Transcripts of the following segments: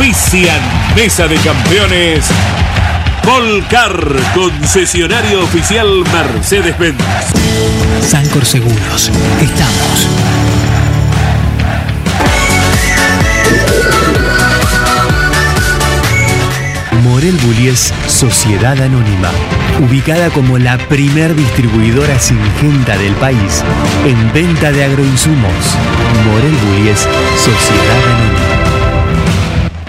Auspician Mesa de Campeones. Volcar, concesionario oficial Mercedes-Benz. Sancor Seguros. Estamos. Morel Bullies Sociedad Anónima, ubicada como la primer distribuidora singenta del país en venta de agroinsumos. Morel Bullies Sociedad Anónima.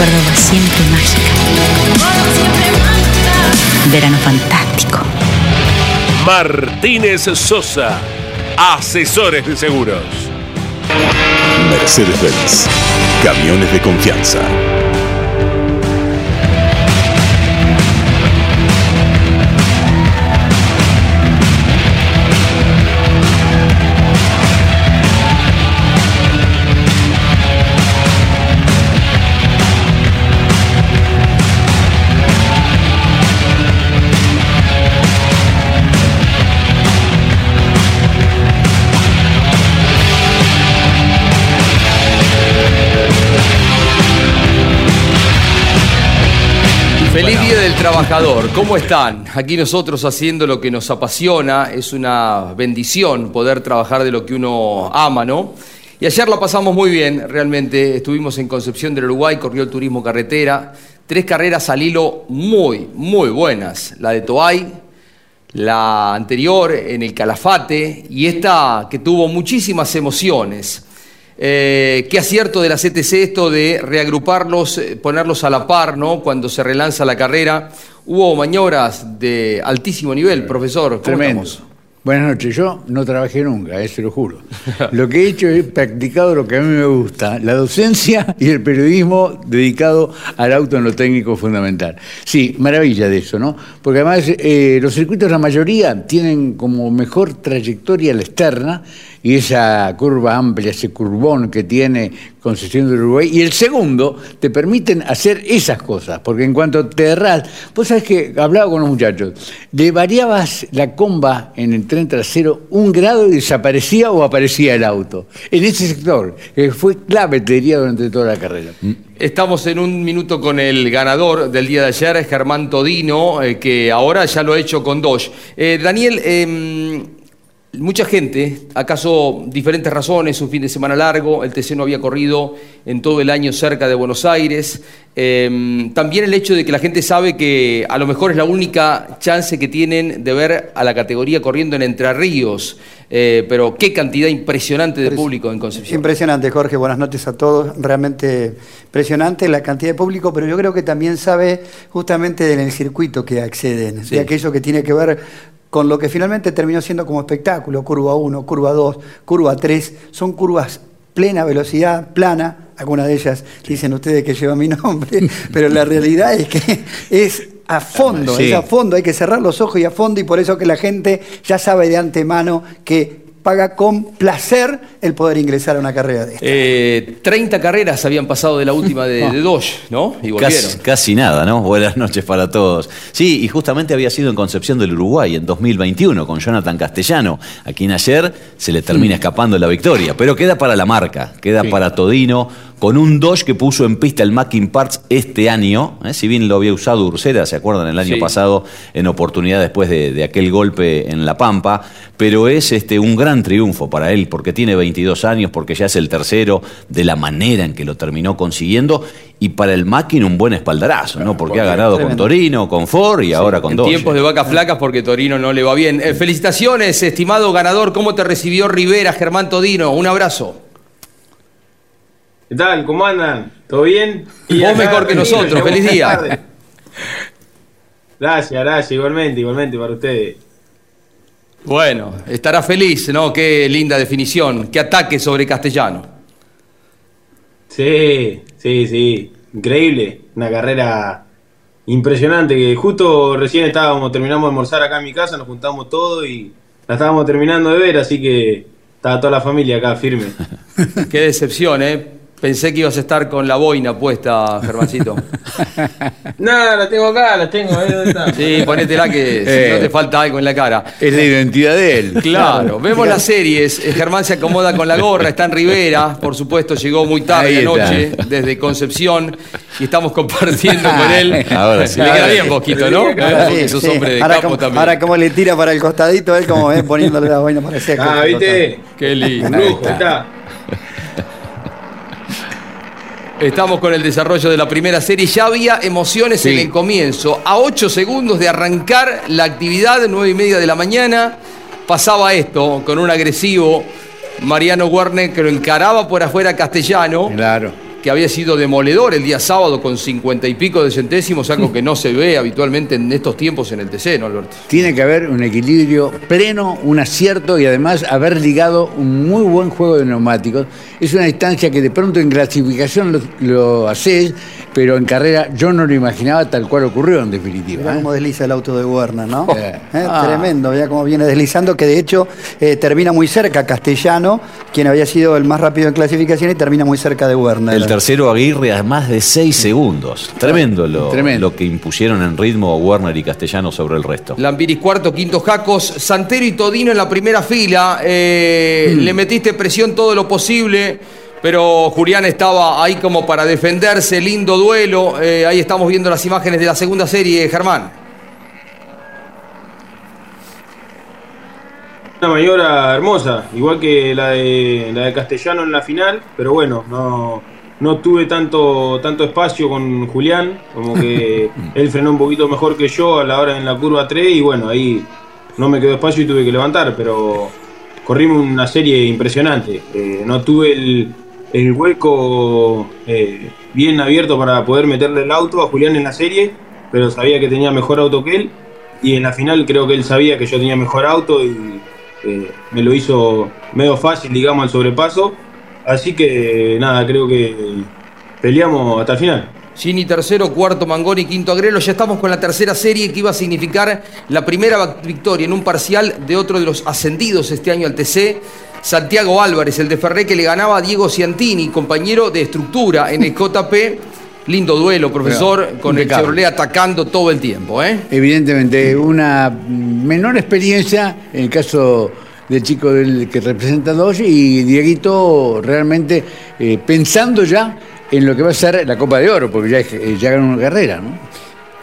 Córdoba siempre mágica. Verano fantástico. Martínez Sosa, asesores de seguros. Mercedes-Benz. Camiones de confianza. Trabajador, ¿cómo están? Aquí nosotros haciendo lo que nos apasiona, es una bendición poder trabajar de lo que uno ama, ¿no? Y ayer la pasamos muy bien, realmente, estuvimos en Concepción del Uruguay, corrió el turismo carretera, tres carreras al hilo muy, muy buenas, la de Toay, la anterior en el Calafate y esta que tuvo muchísimas emociones. Eh, qué acierto de la CTC esto de reagruparlos, eh, ponerlos a la par, ¿no? Cuando se relanza la carrera. Hubo maniobras de altísimo nivel, profesor. ¿Cómo Tremendo. estamos? Buenas noches. Yo no trabajé nunca, eso lo juro. Lo que he hecho es practicado lo que a mí me gusta, la docencia y el periodismo dedicado al auto en lo técnico fundamental. Sí, maravilla de eso, ¿no? Porque además eh, los circuitos, la mayoría, tienen como mejor trayectoria la externa y esa curva amplia, ese curvón que tiene Concesión del Uruguay. Y el segundo, te permiten hacer esas cosas, porque en cuanto te erras, vos sabés que hablaba con los muchachos, le variabas la comba en el tren trasero un grado y desaparecía o aparecía el auto. En ese sector, que fue clave, te diría, durante toda la carrera. Estamos en un minuto con el ganador del día de ayer, Germán Todino, eh, que ahora ya lo ha hecho con Dodge. Eh, Daniel, em, mucha gente, acaso diferentes razones, un fin de semana largo, el TC no había corrido en todo el año cerca de Buenos Aires. Em, también el hecho de que la gente sabe que a lo mejor es la única chance que tienen de ver a la categoría corriendo en Entre Ríos. Eh, pero qué cantidad impresionante de público en Concepción. Impresionante, Jorge. Buenas noches a todos. Realmente impresionante la cantidad de público, pero yo creo que también sabe justamente del circuito que acceden, Sí. de aquello que tiene que ver con lo que finalmente terminó siendo como espectáculo, curva 1, curva 2, curva 3, son curvas plena velocidad, plana, algunas de ellas dicen ustedes que lleva mi nombre, pero la realidad es que es a fondo, Sí. es a fondo, hay que cerrar los ojos y a fondo y por eso que la gente ya sabe de antemano que paga con placer el poder ingresar a una carrera de esta. Eh, 30 carreras habían pasado de la última de, de Dodge, ¿no? Y volvieron. Casi, casi nada, ¿no? Buenas noches para todos. Sí, y justamente había sido en Concepción del Uruguay en 2021 con Jonathan Castellano, a quien ayer se le termina escapando la victoria, pero queda para la marca, queda Sí. para Todino, con un Dodge que puso en pista el Mackin Parts este año, ¿eh? si bien lo había usado Ursera, ¿se acuerdan? El año Sí. pasado en oportunidad después de, de aquel golpe en La Pampa, pero es este, un gran triunfo para él porque tiene 22 años, porque ya es el tercero de la manera en que lo terminó consiguiendo y para el Mackin un buen espaldarazo, ¿no? Porque ha ganado con. Torino, con Ford y ahora con En Dodge. tiempos de vacas flacas porque Torino no le va bien. Eh, felicitaciones, estimado ganador. ¿Cómo te recibió Rivera, Germán Todino? Un abrazo. ¿Qué tal? ¿Cómo andan? ¿Todo bien? Vos acá, mejor que nosotros. Feliz día. Gracias, gracias. Igualmente, igualmente para ustedes. Bueno, estará feliz, ¿no? Qué linda definición. Qué ataque sobre Castellano. Sí, sí, sí. Increíble. Una carrera impresionante. Que justo recién estábamos, terminamos de almorzar acá en mi casa, nos juntamos todos y la estábamos terminando de ver, así que estaba toda la familia acá firme. Qué decepción, ¿eh? Pensé que ibas a estar con la boina puesta, Germancito. Nada, la tengo acá, la tengo. ahí, ¿dónde está? Sí, ponétela que si Eh. no te falta algo en la cara. Es la identidad de él. Claro, vemos las series. Eh, Germán se acomoda con la gorra, está en Rivera, por supuesto, llegó muy tarde Ahí anoche desde Concepción y estamos compartiendo con él. Ahora sí. Le queda bien poquito, ¿no? Porque sí, sos hombre de ahora campo como, también. ahora como le tira para el costadito, él como ven poniéndole la vaina para hacer. Ah, ¿viste? Qué lindo. Lujo, está. Estamos con el desarrollo de la primera serie. Ya había emociones en el comienzo. A 8 segundos de arrancar la actividad, nueve y media de la mañana, pasaba esto con un agresivo Mariano Werner que lo encaraba por afuera castellano. Claro. Que había sido demoledor el día sábado con cincuenta y pico de centésimos, algo que no se ve habitualmente en estos tiempos en el TC, ¿no, Alberto? Tiene que haber un equilibrio pleno, un acierto y además haber ligado un muy buen juego de neumáticos. Es una distancia que de pronto en clasificación lo, lo haces, pero en carrera yo no lo imaginaba tal cual ocurrió en definitiva. Mirá ¿eh? cómo desliza el auto de Werner, ¿no? Eh. Eh, Ah. Tremendo, ya cómo viene deslizando, que de hecho eh, termina muy cerca Castellano, quien había sido el más rápido en clasificación y termina muy cerca de Werner. El tercero Aguirre a más de 6 segundos. Tremendo lo, Tremendo. lo que impusieron en ritmo Werner y Castellano sobre el resto. Lambiris cuarto, quinto Jacos, Santero y Todino en la primera fila. Eh, Le metiste presión todo lo posible, pero Julián estaba ahí como para defenderse. Lindo duelo. Eh, ahí estamos viendo las imágenes de la segunda serie, Germán. Una maniobra hermosa, igual que la de, la de Castellano en la final, pero bueno, no, no tuve tanto, tanto espacio con Julián, como que él frenó un poquito mejor que yo a la hora en la curva 3 y bueno, ahí no me quedó espacio y tuve que levantar, pero corrimos una serie impresionante. Eh, no tuve el, el hueco eh, bien abierto para poder meterle el auto a Julián en la serie, pero sabía que tenía mejor auto que él y en la final creo que él sabía que yo tenía mejor auto y eh, me lo hizo medio fácil, digamos, el sobrepaso. Así que nada, creo que peleamos hasta el final. Gini tercero, cuarto Mangoni, quinto Agrelo. Ya estamos con la tercera serie que iba a significar la primera victoria en un parcial de otro de los ascendidos este año al TC. Santiago Álvarez, el de Ferré, que le ganaba a Diego Ciantini, compañero de estructura en el JP. Lindo duelo, profesor, con el. Chevrolet atacando todo el tiempo. ¿eh? Evidentemente, una menor experiencia en el caso del chico del, que representa a y Dieguito realmente eh, pensando ya en lo que va a ser la Copa de Oro, porque ya, eh, ya ganó una carrera, ¿no?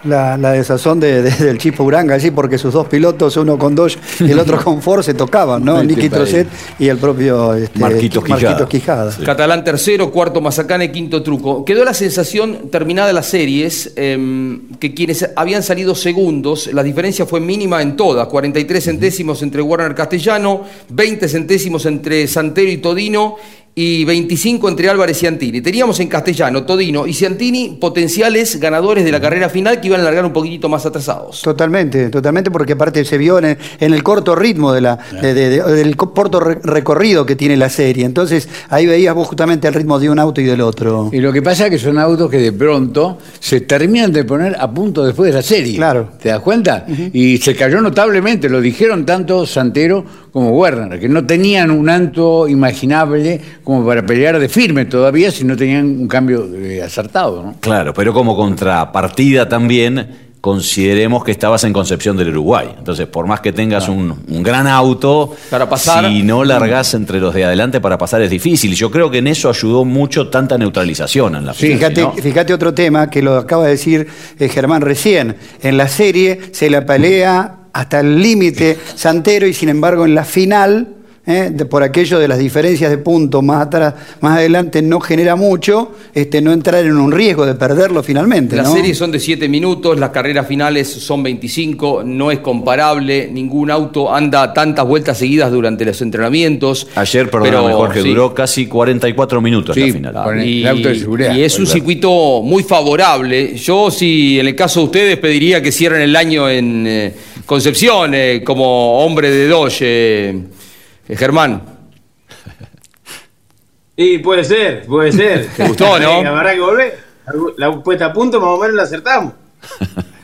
La, la desazón de, de- del Chipo Uranga, allí, porque sus dos pilotos, uno con Dodge y el otro con Ford, se tocaban, ¿no? Este Nicky. Trocet y el propio este, Marquitos Quijada. Quijada. Catalán tercero, cuarto Mazacane, quinto Truco. Quedó la sensación, terminada las series, em, que quienes habían salido segundos, la diferencia fue mínima en todas. 43 centésimos entre Warner Castellano, 20 centésimos entre Santero y Todino y 25 entre Álvarez y Antini. Teníamos en Castellano, Todino y Ciantini potenciales ganadores de la carrera final que iban a largar un poquitito más atrasados. Totalmente, totalmente, porque aparte se vio en el, en el corto ritmo de la, de- de- de- del co- corto re- recorrido que tiene la serie. Entonces, ahí veías vos justamente el ritmo de un auto y del otro. Y lo que pasa es que son autos que de pronto se terminan de poner a punto después de la serie. Claro. ¿Te das cuenta? Y se cayó notablemente, lo dijeron tanto Santero como Werner, que no tenían un auto imaginable como para pelear de firme todavía si no tenían un cambio eh, acertado, ¿no? Claro, pero como contrapartida también consideremos que estabas en Concepción del Uruguay. Entonces, por más que tengas un, un gran auto, Para pasar- si no largás entre los de adelante para pasar es difícil. Y yo creo que en eso ayudó mucho tanta neutralización en la Fíjate, ¿no? fíjate otro tema que lo acaba de decir eh, Germán recién. En la serie se la pelea hasta el límite Santero y sin embargo en la final, eh, de- por aquello de las diferencias de puntos más atrás, más adelante no genera mucho, este, no entrar en un riesgo de perderlo finalmente. Las ¿no? series son de 7 minutos, las carreras finales son 25, no es comparable, ningún auto anda tantas vueltas seguidas durante los entrenamientos. Ayer, perdón, sí. duró casi 44 minutos Sí, la final. con el- Y, auto de seguridad. y es un circuito muy favorable. Yo, si en el caso de ustedes, pediría que cierren el año en eh, Concepción, eh, como hombre de eh, Germán. Y puede ser, puede ser. ¿Te gustó, no? Habrá que volver. La puesta a punto más o menos la acertamos.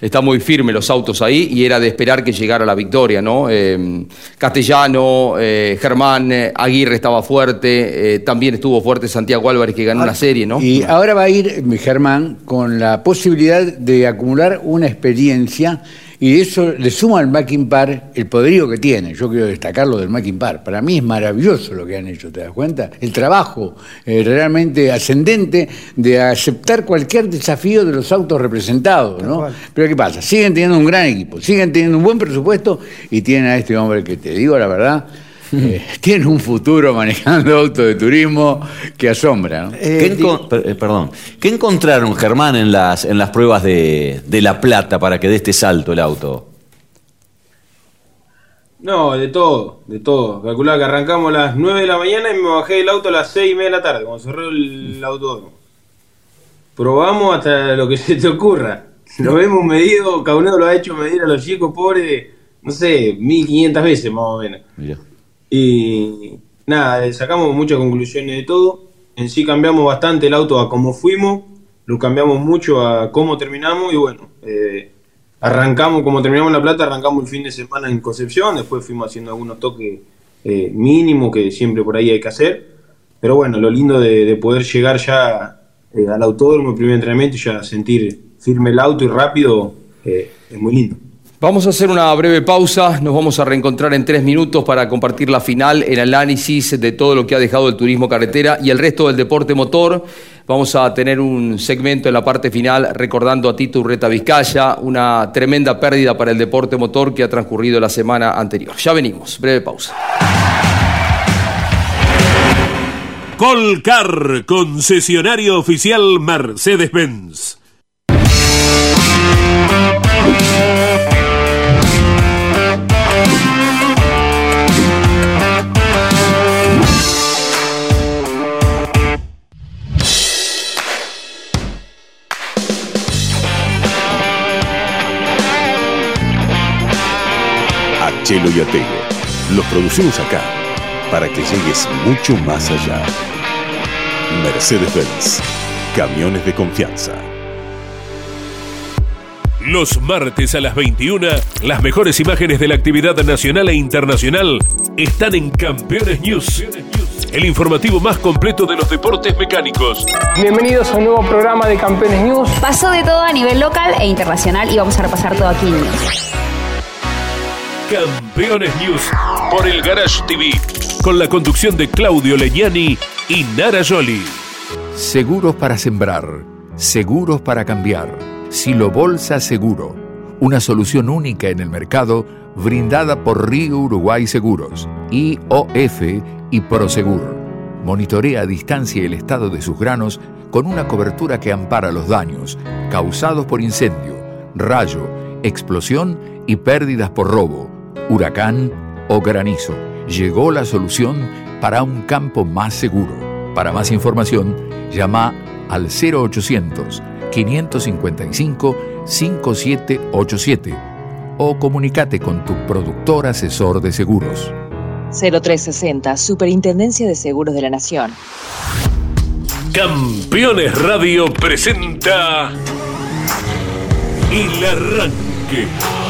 Está muy firme los autos ahí y era de esperar que llegara la victoria, ¿no? Eh, Castellano, eh, Germán, eh, Aguirre estaba fuerte, eh, también estuvo fuerte Santiago Álvarez que ganó una serie, ¿no? Y ahora va a ir Germán con la posibilidad de acumular una experiencia y eso le suma al Mackin Par el poderío que tiene. Yo quiero destacarlo del Mackin Par. Para mí es maravilloso lo que han hecho, ¿te das cuenta? El trabajo eh, realmente ascendente de aceptar cualquier desafío de los autos representados, ¿no? Pero ¿qué pasa? Siguen teniendo un gran equipo, siguen teniendo un buen presupuesto y tienen a este hombre que te digo la verdad. Eh, tiene un futuro manejando autos de turismo que asombra. ¿no? ¿Qué Eh, eh, perdón. ¿Qué encontraron, Germán, en las, en las pruebas de, de La Plata para que dé este salto el auto? No, de todo, de todo. Calculaba que arrancamos a las 9 de la mañana y me bajé del auto a las 6 y media de la tarde, cuando cerró el autódromo. Probamos hasta lo que se te ocurra. Lo hemos medido, cada uno lo ha hecho medir a los chicos pobres, no sé, 1500 veces más o menos. Mirá. Y nada, eh, sacamos muchas conclusiones de todo. En sí cambiamos bastante el auto a cómo fuimos, lo cambiamos mucho a cómo terminamos y bueno, eh, arrancamos, como terminamos La Plata, arrancamos el fin de semana en Concepción, después fuimos haciendo algunos toques eh, mínimos que siempre por ahí hay que hacer. Pero bueno, lo lindo de, de poder llegar ya eh, al autódromo, el primer entrenamiento y ya sentir firme el auto y rápido, eh, es muy lindo. Vamos a hacer una breve pausa, nos vamos a reencontrar en tres minutos para compartir la final, el análisis de todo lo que ha dejado el turismo carretera y el resto del deporte motor. Vamos a tener un segmento en la parte final recordando a Tito Urreta Vizcaya, una tremenda pérdida para el deporte motor que ha transcurrido la semana anterior. Ya venimos, breve pausa. Colcar, concesionario oficial Mercedes-Benz. Acá para que llegues mucho más allá. Mercedes-Benz. Camiones de confianza. Los martes a las 21, las mejores imágenes de la actividad nacional e internacional están en Campeones News. El informativo más completo de los deportes mecánicos. Bienvenidos a un nuevo programa de Campeones News. Pasó de todo a nivel local e internacional y vamos a repasar todo aquí en News. Campeones News por el Garage TV. Con la conducción de Claudio Leñani y Nara Joli. Seguros para sembrar, seguros para cambiar. Silo Bolsa Seguro, una solución única en el mercado brindada por Río Uruguay Seguros, IOF y Prosegur. Monitorea a distancia el estado de sus granos con una cobertura que ampara los daños causados por incendio, rayo, explosión y pérdidas por robo, huracán o granizo. Llegó la solución para un campo más seguro. Para más información, llama al 0800 555 5787 o comunícate con tu productor asesor de seguros. 0360, Superintendencia de Seguros de la Nación. Campeones Radio presenta El Arranque.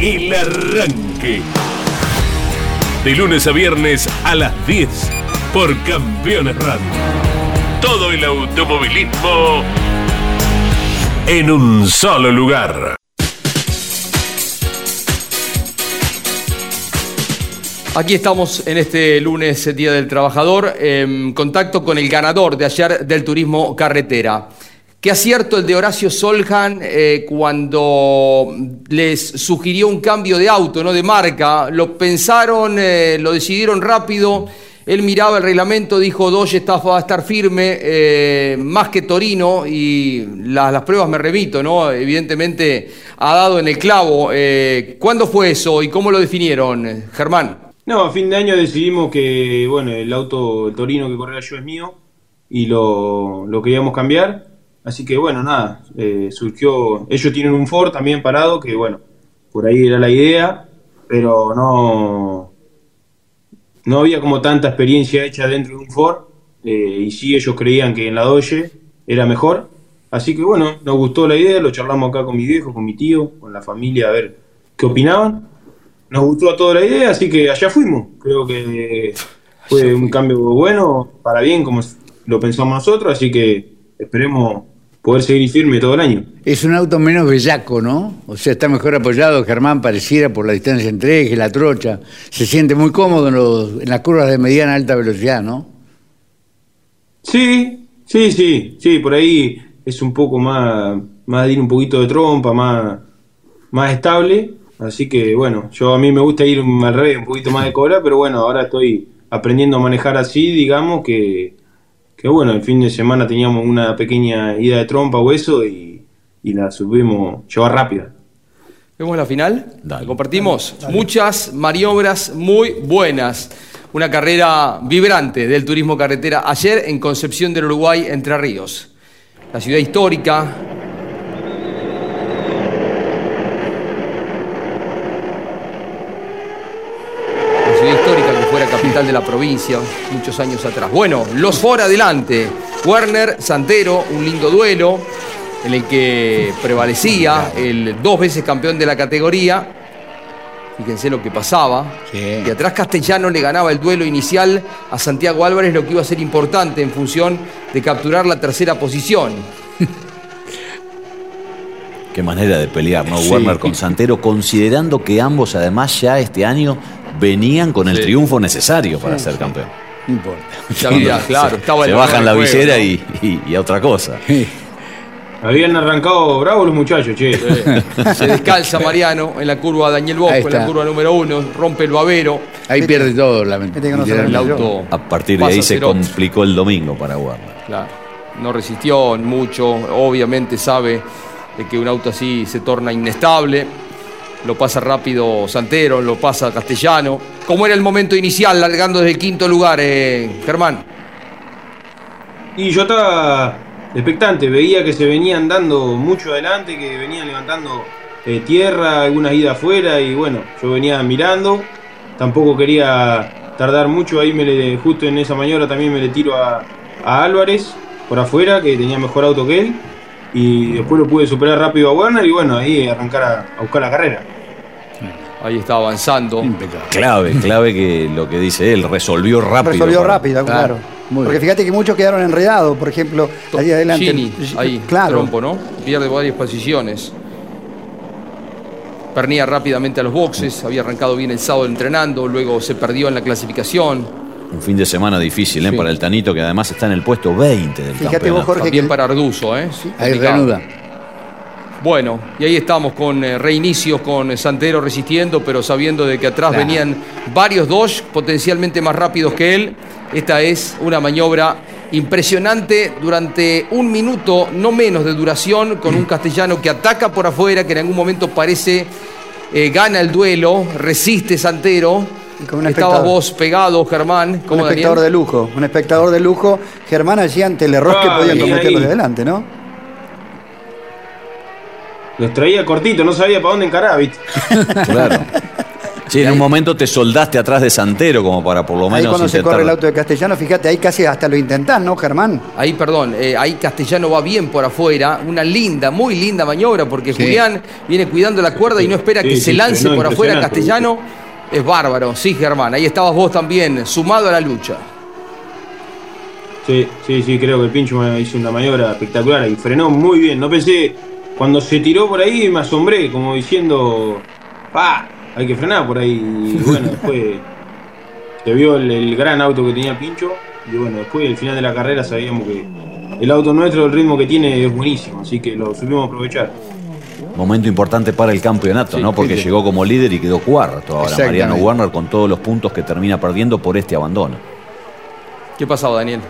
El arranque. De lunes a viernes a las 10 por Campeones Radio. Todo el automovilismo en un solo lugar. Aquí estamos en este lunes, Día del Trabajador, en contacto con el ganador de ayer del turismo carretera. Qué acierto el de Horacio Soljan eh, cuando les sugirió un cambio de auto, no de marca. Lo pensaron, eh, lo decidieron rápido. Él miraba el reglamento, dijo Doge está, va a estar firme, eh, más que Torino, y la- las pruebas me remito, ¿no? Evidentemente ha dado en el clavo. ¿Cuándo fue eso y cómo lo definieron, Germán? No, a fin de año decidimos que, bueno, el auto Torino que corría yo es mío y lo queríamos cambiar. Así que, bueno, nada, eh, surgió. Ellos tienen un Ford también parado, que, bueno, por ahí era la idea, pero no. No había como tanta experiencia hecha dentro de un Ford. eh, y sí, ellos creían que en la Doge era mejor. Así que, bueno, nos gustó la idea, lo charlamos acá con mi viejo, con mi tío, con la familia, a ver qué opinaban nos gustó a toda la idea, así que allá fuimos. Creo que fue un cambio bueno, para bien, como lo pensamos nosotros, así que esperemos poder seguir firme todo el año. Es un auto menos bellaco, ¿no? O sea, está mejor apoyado, Germán, pareciera por la distancia entre eje, la trocha. Se siente muy cómodo en, los- en las curvas de mediana alta velocidad, ¿no? Sí, sí, sí, sí, por ahí es un poco más, más de ir un poquito de trompa, más, más estable. Así que bueno, yo a mí me gusta ir al revés, un poquito más de cola, pero bueno, ahora estoy aprendiendo a manejar así, digamos que, que bueno, el fin de semana teníamos una pequeña ida de trompa o eso y, y la subimos llevar rápida. ¿Vemos la final? Compartimos muchas maniobras muy buenas. Una carrera vibrante del turismo carretera ayer en Concepción del Uruguay, Entre Ríos. La ciudad histórica. La ciudad histórica que fuera capital de la provincia muchos años atrás. Bueno, los for adelante. Werner, Santero, un lindo duelo en el que prevalecía el dos veces campeón de la categoría. Fíjense lo que pasaba. Y atrás Castellano le ganaba el duelo inicial a Santiago Álvarez, lo que iba a ser importante en función de capturar la tercera posición. Qué manera de pelear, ¿no? Sí. Werner con Santero, considerando que ambos además ya este año venían con el Sí. triunfo necesario para Sí, ser campeón. No importa. Ya claro, estaba Se bajan la juego, visera ¿no? y, y- y a otra cosa. Habían arrancado bravos los muchachos, che. Se descalza Mariano en la curva Daniel Bosco, en la curva número uno, rompe el babero. Ahí pierde todo, la El auto A partir de ahí se complicó el domingo para Werner. Claro, no resistió mucho, obviamente sabe de que un auto así se torna inestable. Lo pasa rápido Santero, lo pasa Castellano. ¿Cómo era el momento inicial, largando desde el quinto lugar, eh, Germán? Y yo estaba expectante, veía que se venían dando mucho adelante, que venían levantando eh, tierra, algunas idas afuera, y bueno, yo venía mirando, tampoco quería tardar mucho, ahí me le, justo en esa maniobra también me le tiro a, a Álvarez por afuera, que tenía mejor auto que él, y después lo pude superar rápido a Werner, y bueno, ahí arrancar a, a buscar la carrera. Ahí está avanzando. Clave, clave que lo que dice él, resolvió rápido. Resolvió para- rápido, claro. Porque fíjate que muchos quedaron enredados, por ejemplo, allí adelante. Gini, ahí, claro. trompo, ¿no? Pierde varias posiciones. Pernía rápidamente a los boxes, había arrancado bien el sábado entrenando, luego se perdió en la clasificación. Un fin de semana difícil ¿eh? para el Tanito, que además está en el puesto 20 del campeonato. También para Arduzo, ¿eh? Ahí Complicado. reanuda. Bueno, y ahí estamos con eh, reinicios, con eh, Santero resistiendo, pero sabiendo de que atrás Claro. venían varios Dodge potencialmente más rápidos que él. Esta es una maniobra impresionante durante un minuto, no menos de duración, con un castellano que ataca por afuera, que en algún momento parece eh, gana el duelo, resiste Santero. Un Estabas espectador. vos pegado, Germán. Un ¿Cómo, espectador Daniel? de lujo, un espectador de lujo. Germán allí ante el error que podían bien cometer los ahí. de adelante, ¿no? los traía cortito, no sabía para dónde encarar, ¿viste? Claro. Sí, en un momento te soldaste atrás de Santero como para por lo Ahí menos cuando se corre el auto de Castellano, fíjate, ahí casi hasta lo intentás, ¿no, Germán? Ahí, perdón, eh, ahí Castellano va bien por afuera. Una linda, muy linda maniobra porque Sí. Julián viene cuidando la cuerda y no espera Sí, que sí, se lance por afuera Castellano. Es bárbaro, sí, Germán. Ahí estabas vos también, sumado a la lucha. Sí, sí, sí, creo que el pincho me hizo una maniobra espectacular y frenó muy bien. No pensé, cuando se tiró por ahí me asombré, como diciendo, ¡pa! Hay que frenar por ahí. Y bueno, después se vio el, el gran auto que tenía Pincho. Y bueno, después al final de la carrera sabíamos que el auto nuestro, el ritmo que tiene es buenísimo, así que lo supimos aprovechar. Momento importante para el campeonato, Sí, ¿no? Porque sí. llegó como líder y quedó cuarto ahora. Mariano Warner con todos los puntos que termina perdiendo por este abandono. ¿Qué pasaba, Daniel?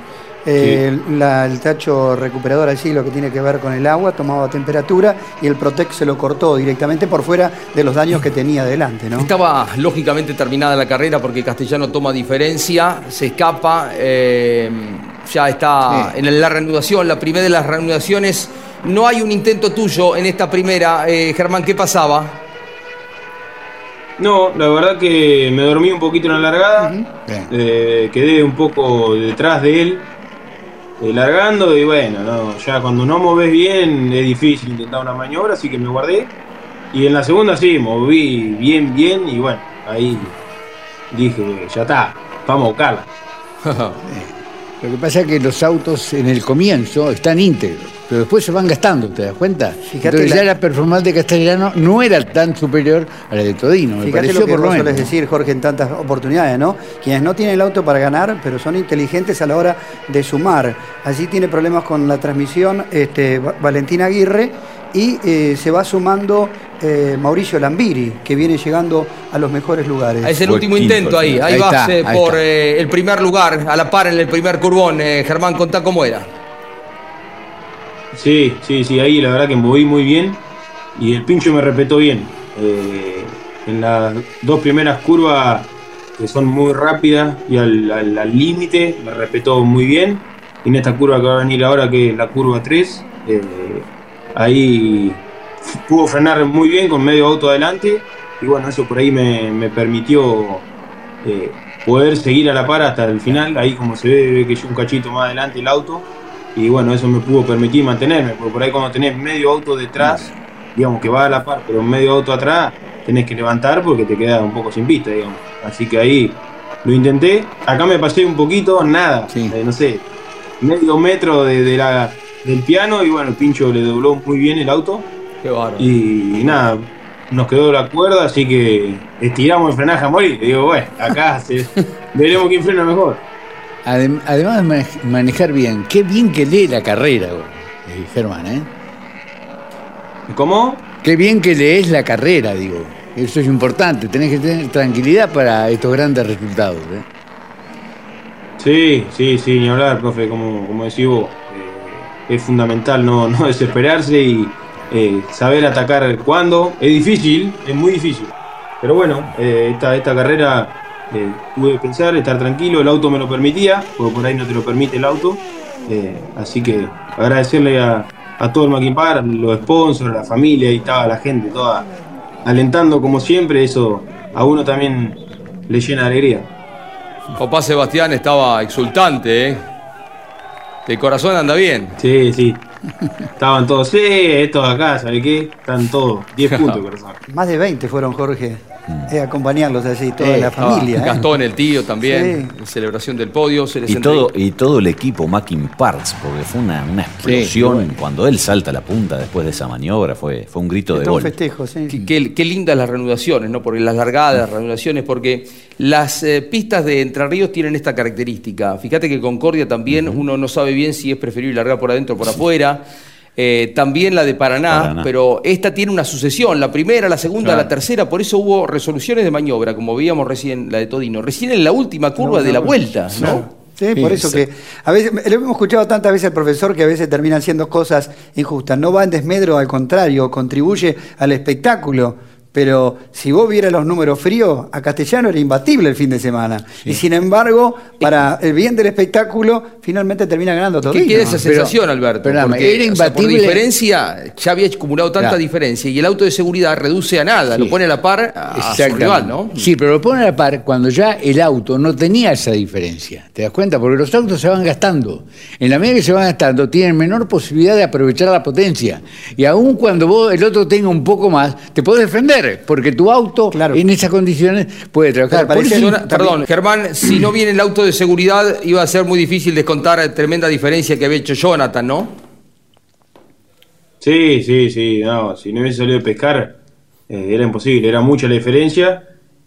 Eh, la- el tacho recuperador allí, lo que tiene que ver con el agua, tomaba temperatura y el Protec se lo cortó directamente por fuera de los daños que tenía delante, ¿no? Estaba lógicamente terminada la carrera porque Castellano toma diferencia, se escapa, eh, ya está en la reanudación, la primera de las reanudaciones. No hay un intento tuyo en esta primera. Eh, Germán, ¿qué pasaba? No, la verdad que me dormí un poquito en la largada. Eh, quedé un poco detrás de él, eh, largando y bueno, no, ya cuando no moves bien es difícil intentar una maniobra, así que me guardé. Y en la segunda sí, moví bien, bien y bueno, ahí dije, ya está, vamos a buscarla. Lo que pasa es que los autos en el comienzo están íntegros, pero después se van gastando, ¿te das cuenta? Fíjate Entonces la- ya la performance de Castellano no era tan superior a la de Todino, me Fíjate pareció lo que por lo menos. decir, Jorge, en tantas oportunidades, ¿no? Quienes no tienen el auto para ganar, pero son inteligentes a la hora de sumar. Allí tiene problemas con la transmisión este, Va- Valentín Aguirre y eh, se va sumando eh, Mauricio Lambiri, que viene llegando a los mejores lugares. Es el último quinto intento ahí. Ahí, está, eh, ahí por eh, el primer lugar, a la par en el primer curbón. Eh, Germán, contá cómo era. Sí, sí, sí, ahí la verdad que moví muy bien y el pincho me respetó bien. Eh, en las dos primeras curvas que son muy rápidas y al límite me respetó muy bien. Y en esta curva que va a venir ahora, que es la curva 3, eh, ahí pudo frenar muy bien con medio auto adelante y bueno, eso por ahí me, me permitió eh, poder seguir a la par hasta el final. Ahí como se ve, ve que yo un cachito más adelante el auto y bueno, eso me pudo permitir mantenerme, porque por ahí cuando tenés medio auto detrás, digamos que va a la par, pero medio auto atrás, tenés que levantar porque te queda un poco sin vista, digamos. Así que ahí lo intenté, acá me pasé un poquito, nada, Sí. eh, no sé, medio metro de, de la, del piano y bueno, el pincho le dobló muy bien el auto Qué bárbaro. y, nada, nos quedó la cuerda, así que estiramos el frenaje a morir. Y digo, bueno, acá se- veremos quién frena mejor. Adem- además de mane- manejar bien, qué bien que lee la carrera, eh, Germán, ¿eh? ¿Cómo? Qué bien que lees la carrera, digo. Eso es importante, tenés que tener tranquilidad para estos grandes resultados. ¿eh? Sí, sí, sí, ni hablar, profe, como, como decís vos. eh, es fundamental no, no desesperarse y eh, saber atacar cuándo. Es difícil, es muy difícil. Pero bueno, esta, esta carrera eh, pude pensar, estar tranquilo, el auto me lo permitía, porque por ahí no te lo permite el auto. eh, así que agradecerle a, a todo el Maquimpar, a los sponsors, a la familia, ahí estaba la gente toda alentando como siempre, eso a uno también le llena de alegría. Papá Sebastián estaba exultante, ¿eh? De corazón anda bien. Sí, sí. Estaban todos, sí, estos acá, ¿sabes qué? Están todos, 10 puntos, corazón. Más de 20 fueron, Jorge, eh, acompañarlos allí, toda Eh, la estaba familia. ¿eh? Gastón, el tío también, celebración del podio. Se les Y todo, y todo el equipo Mackin Parts, porque fue una, una explosión. bueno. Cuando él salta a la punta después de esa maniobra, fue, fue un grito de un gol. festejo, sí. Qué, qué- qué lindas las reanudaciones, ¿no? Porque las largadas, las reanudaciones, porque las eh, pistas de Entre Ríos tienen esta característica. Fíjate que Concordia también uno no sabe bien si es preferible largar por adentro o por afuera. Eh, también la de Paraná, Paraná. pero esta tiene una sucesión, la primera, la segunda, Claro. la tercera, por eso hubo resoluciones de maniobra, como veíamos recién la de Todino. Recién en la última curva de la vuelta, ¿no? Sí, por eso que a veces, le hemos escuchado tantas veces al profesor que a veces terminan siendo cosas injustas. No va en desmedro, al contrario, contribuye al espectáculo. Pero si vos vieras los números fríos, a Castellano era imbatible el fin de semana. Y sin embargo, para el bien del espectáculo, finalmente termina ganando todo. ¿Qué queda esa sensación, Alberto? perdóname, Porque, era o sea, por imbatible- diferencia, ya había acumulado tanta Claro. diferencia y el auto de seguridad reduce a nada, lo pone a la par a, su rival, ¿no? Sí, pero lo pone a la par cuando ya el auto no tenía esa diferencia. ¿Te das cuenta? Porque los autos se van gastando. En la medida que se van gastando, tienen menor posibilidad de aprovechar la potencia. Y aun cuando vos, el otro tenga un poco más, te podés defender, porque tu auto en esas condiciones puede trabajar. Por eso- Jonah- perdón, Germán, si no viene el auto de seguridad, iba a ser muy difícil descontar la tremenda diferencia que había hecho Jonathan, ¿no? Sí, sí, sí, no, si no hubiese salido a pescar, eh, era imposible, era mucha la diferencia.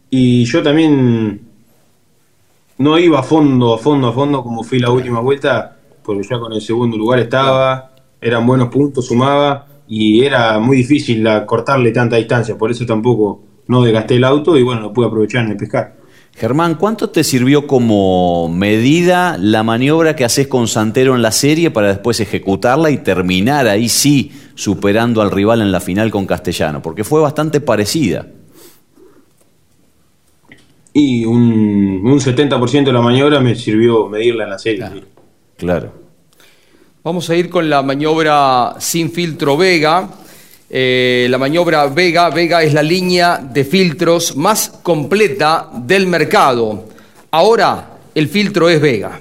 Y yo también no iba a fondo, a fondo, a fondo como fui la última vuelta, porque ya con el segundo lugar estaba, eran buenos puntos, sumaba, y era muy difícil la- cortarle tanta distancia, por eso tampoco no desgasté el auto y bueno, lo pude aprovechar en el pescar. Germán, ¿cuánto te sirvió como medida la maniobra que haces con Santero en la serie para después ejecutarla y terminar ahí sí superando al rival en la final con Castellano? Porque fue bastante parecida. Y un, un 70% de la maniobra me sirvió medirla en la serie. Claro. Vamos a ir con la maniobra sin filtro Vega. Eh, la maniobra Vega, Vega es la línea de filtros más completa del mercado. Ahora el filtro es Vega.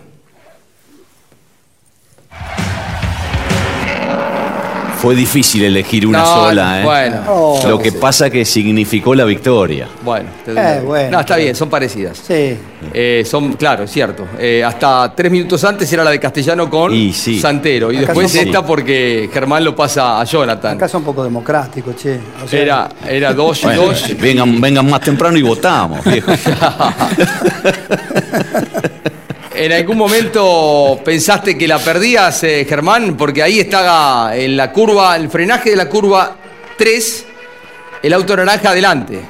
Fue difícil elegir una No, sola, ¿eh? bueno. Oh. Lo que pasa que significó la victoria. Bueno, te- Eh, bueno. no, está bien, son parecidas. Sí. Eh, son, claro, es cierto. Eh, hasta tres minutos antes era la de Castellano con Y sí. Santero. Y Acá después son- esta porque Germán lo pasa a Jonathan. Acá son un poco democráticos, che. O sea, Era, era dos y Bueno, dos. vengan, vengan más temprano y votamos, viejo. ¿En algún momento pensaste que la perdías, eh, Germán? Porque ahí está en la curva, el frenaje de la curva 3, el auto naranja adelante.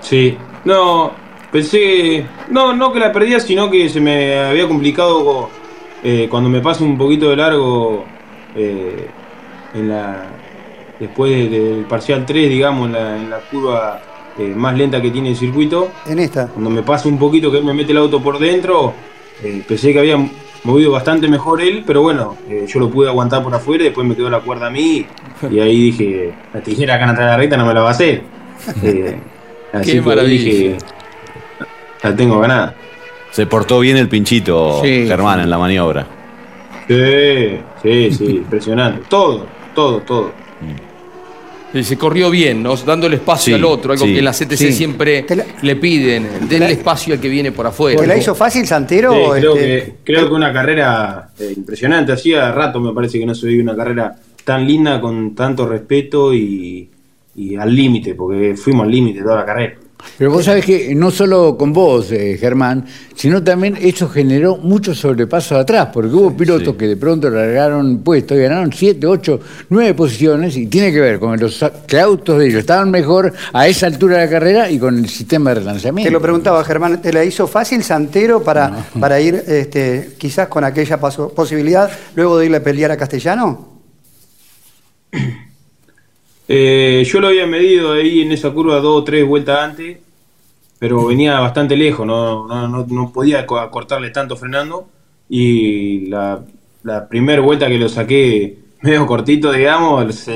Sí, no, pensé, no, no que la perdía, sino que se me había complicado eh, cuando me paso un poquito de largo eh, en la, después de- del parcial 3, digamos, en la curva eh, más lenta que tiene el circuito. En esta. Cuando me paso un poquito que él me mete el auto por dentro, eh, pensé que había movido bastante mejor él, pero bueno, eh, yo lo pude aguantar por afuera y después me quedó la cuerda a mí y ahí dije, la tijera acá atrás de la recta no me la va a hacer. Eh, así Qué que dije, la tengo ganada. Se portó bien el pinchito, Sí, Germán, en la maniobra. Sí, sí, sí, impresionante. Todo, todo, todo. Y se corrió bien, ¿no? dándole espacio Sí, al otro, algo sí, que en la CTC sí. siempre le piden, denle espacio al que viene por afuera. ¿Te la hizo fácil, Santero? Sí, o creo, este- que, creo que una carrera eh, impresionante. Hacía rato me parece que no se veía una carrera tan linda, con tanto respeto y, y al límite, porque fuimos al límite toda la carrera. Pero vos sabés que no solo con vos, eh, Germán, sino también eso generó muchos sobrepasos atrás, porque hubo pilotos que de pronto largaron puestos y ganaron 7, 8, 9 posiciones, y tiene que ver con los que autos de ellos estaban mejor a esa altura de la carrera y con el sistema de relanzamiento. Te lo preguntaba, Germán, ¿te la hizo fácil Santero para, para ir este, quizás con aquella paso- posibilidad luego de irle a pelear a Castellano? Eh, yo lo había medido ahí en esa curva dos o tres vueltas antes, pero venía bastante lejos, no, no, no, no podía co- acortarle tanto frenando. Y la, la primera vuelta que lo saqué medio cortito, digamos,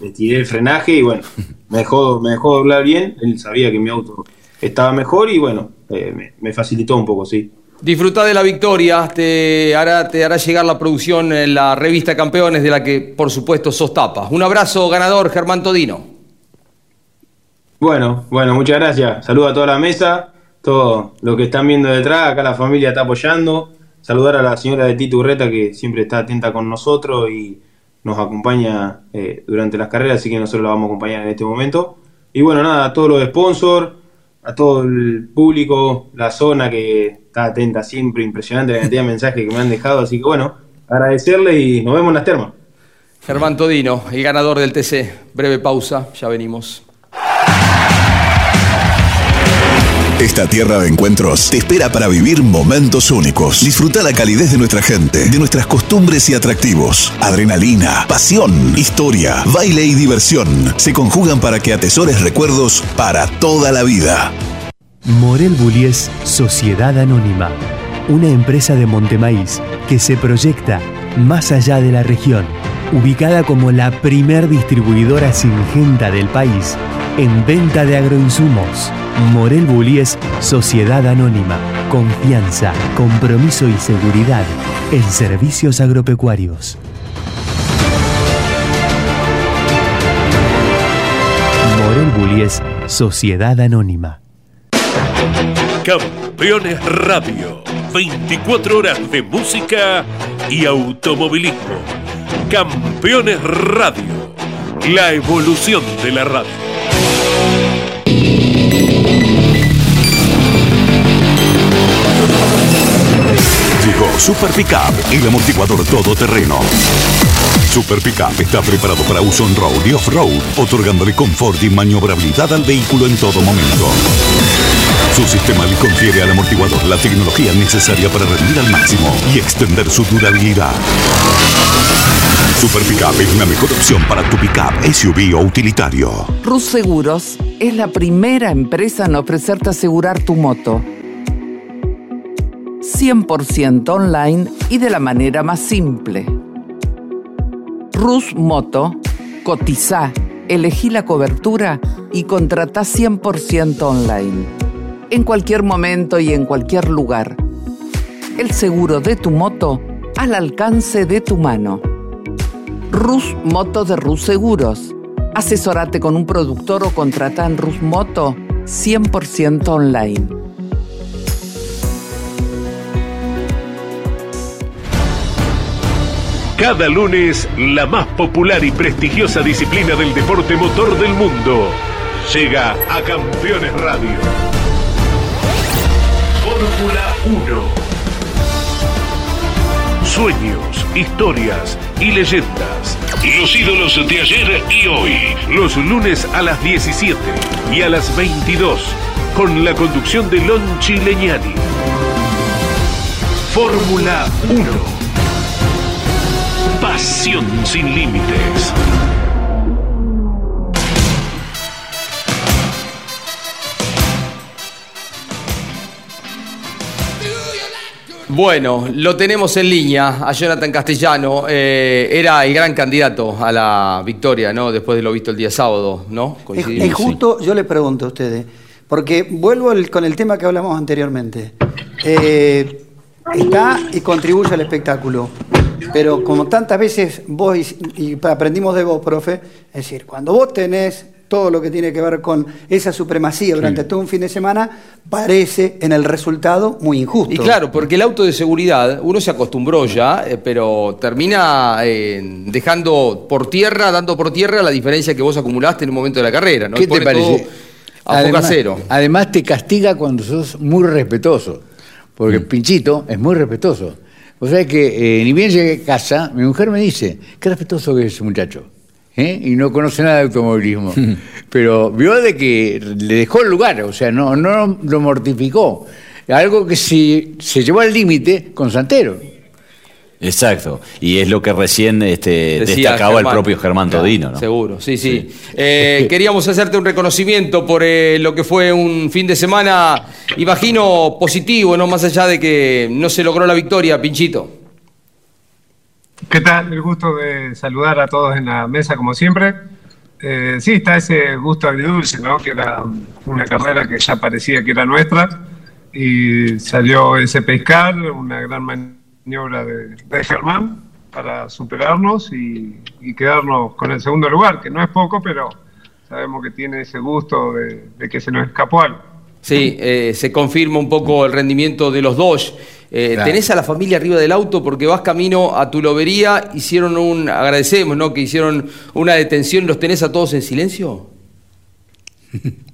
le tiré el frenaje y bueno, me dejó, me dejó doblar bien. Él sabía que mi auto estaba mejor y bueno, eh, me facilitó un poco, sí. Disfrutá de la victoria, te hará, te hará llegar la producción en la revista Campeones, de la que por supuesto sos tapa. Un abrazo, ganador Germán Todino. Bueno, bueno, muchas gracias. Saludo a toda la mesa, todo lo que están viendo detrás, acá la familia está apoyando. Saludar a la señora de Tito Urreta que siempre está atenta con nosotros y nos acompaña eh, durante las carreras, así que nosotros la vamos a acompañar en este momento. Y bueno, nada, a todos los sponsors, a todo el público, la zona que está atenta siempre, impresionante la cantidad de mensajes que me han dejado, así que bueno, agradecerle y nos vemos en las termas. Germán Todino, el ganador del TC. Breve pausa, ya venimos. Esta tierra de encuentros te espera para vivir momentos únicos. Disfruta la calidez de nuestra gente, de nuestras costumbres y atractivos. Adrenalina, pasión, historia, baile y diversión se conjugan para que atesores recuerdos para toda la vida. Morel Bullies Sociedad Anónima, una empresa de Montemaíz que se proyecta más allá de la región, ubicada como la primer distribuidora singenta del país en venta de agroinsumos. Morel Bullies Sociedad Anónima, confianza, compromiso y seguridad en servicios agropecuarios. Morel Bullies Sociedad Anónima. Campeones Radio. 24 horas de música y automovilismo. Campeones Radio. La evolución de la radio. Llegó Super Pickup, el amortiguador todoterreno. Super Pickup está preparado para uso on-road y off-road, otorgándole confort y maniobrabilidad al vehículo en todo momento. Su sistema le confiere al amortiguador la tecnología necesaria para rendir al máximo y extender su durabilidad. Super Pickup es la mejor opción para tu pickup, SUV o utilitario. Rus Seguros es la primera empresa en ofrecerte asegurar tu moto. 100% online y de la manera más simple. Rus Moto, cotiza, elegí la cobertura y contrata 100% online. En cualquier momento y en cualquier lugar. El seguro de tu moto al alcance de tu mano. Rus Moto de Rus Seguros. Asesorate con un productor o contrata en Rus Moto 100% online. Cada lunes, la más popular y prestigiosa disciplina del deporte motor del mundo llega a Campeones Radio. Fórmula 1. Sueños, historias y leyendas. Los ídolos de ayer y hoy. Los lunes a las 17 y a las 22. Con la conducción de Lonchi Leñani. Fórmula 1 Pasión sin límites. Bueno, lo tenemos en línea a Jonathan Castellano. Eh, era el gran candidato a la victoria, ¿no? Después de lo visto el día sábado, ¿no? Es, Coincidimos. es justo, yo le pregunto a ustedes, porque vuelvo con el tema que hablamos anteriormente. Eh, está y contribuye al espectáculo, pero como tantas veces vos, y, y aprendimos de vos, profe, es decir, cuando vos tenés todo lo que tiene que ver con esa supremacía durante todo un fin de semana, parece en el resultado muy injusto. Y claro, porque el auto de seguridad, uno se acostumbró ya, eh, pero termina eh, dejando por tierra, dando por tierra la diferencia que vos acumulaste en un momento de la carrera, ¿no? ¿Qué te parece? A Además- cero. Además te castiga cuando sos muy respetuoso, porque Pinchito es muy respetuoso. O sea que eh, ni bien llegué a casa, mi mujer me dice, qué respetuoso que es ese muchacho. ¿Eh? Y no conoce nada de automovilismo. Pero vio de que le dejó el lugar, o sea, no, no lo mortificó. Algo que se, se llevó al límite con Santero. Exacto. Y es lo que recién este, Decía destacaba el propio Germán Todino, ¿no? Seguro, sí, sí. Eh, queríamos hacerte un reconocimiento por eh, lo que fue un fin de semana, imagino, positivo, ¿no? Más allá de que no se logró la victoria, Pinchito. ¿Qué tal? El gusto de saludar a todos en la mesa, como siempre. Eh, sí, está ese gusto agridulce, ¿no? Que era una carrera que ya parecía que era nuestra y salió ese pescar, una gran maniobra de, de Germán para superarnos y, quedarnos con el segundo lugar, que no es poco, pero sabemos que tiene ese gusto de, de que se nos escapó algo. Sí, eh, se confirma un poco el rendimiento de los dos. Eh, Claro. ¿Tenés a la familia arriba del auto porque vas camino a tu lobería? Hicieron un, agradecemos, ¿no? Que hicieron una detención, ¿los tenés a todos en silencio?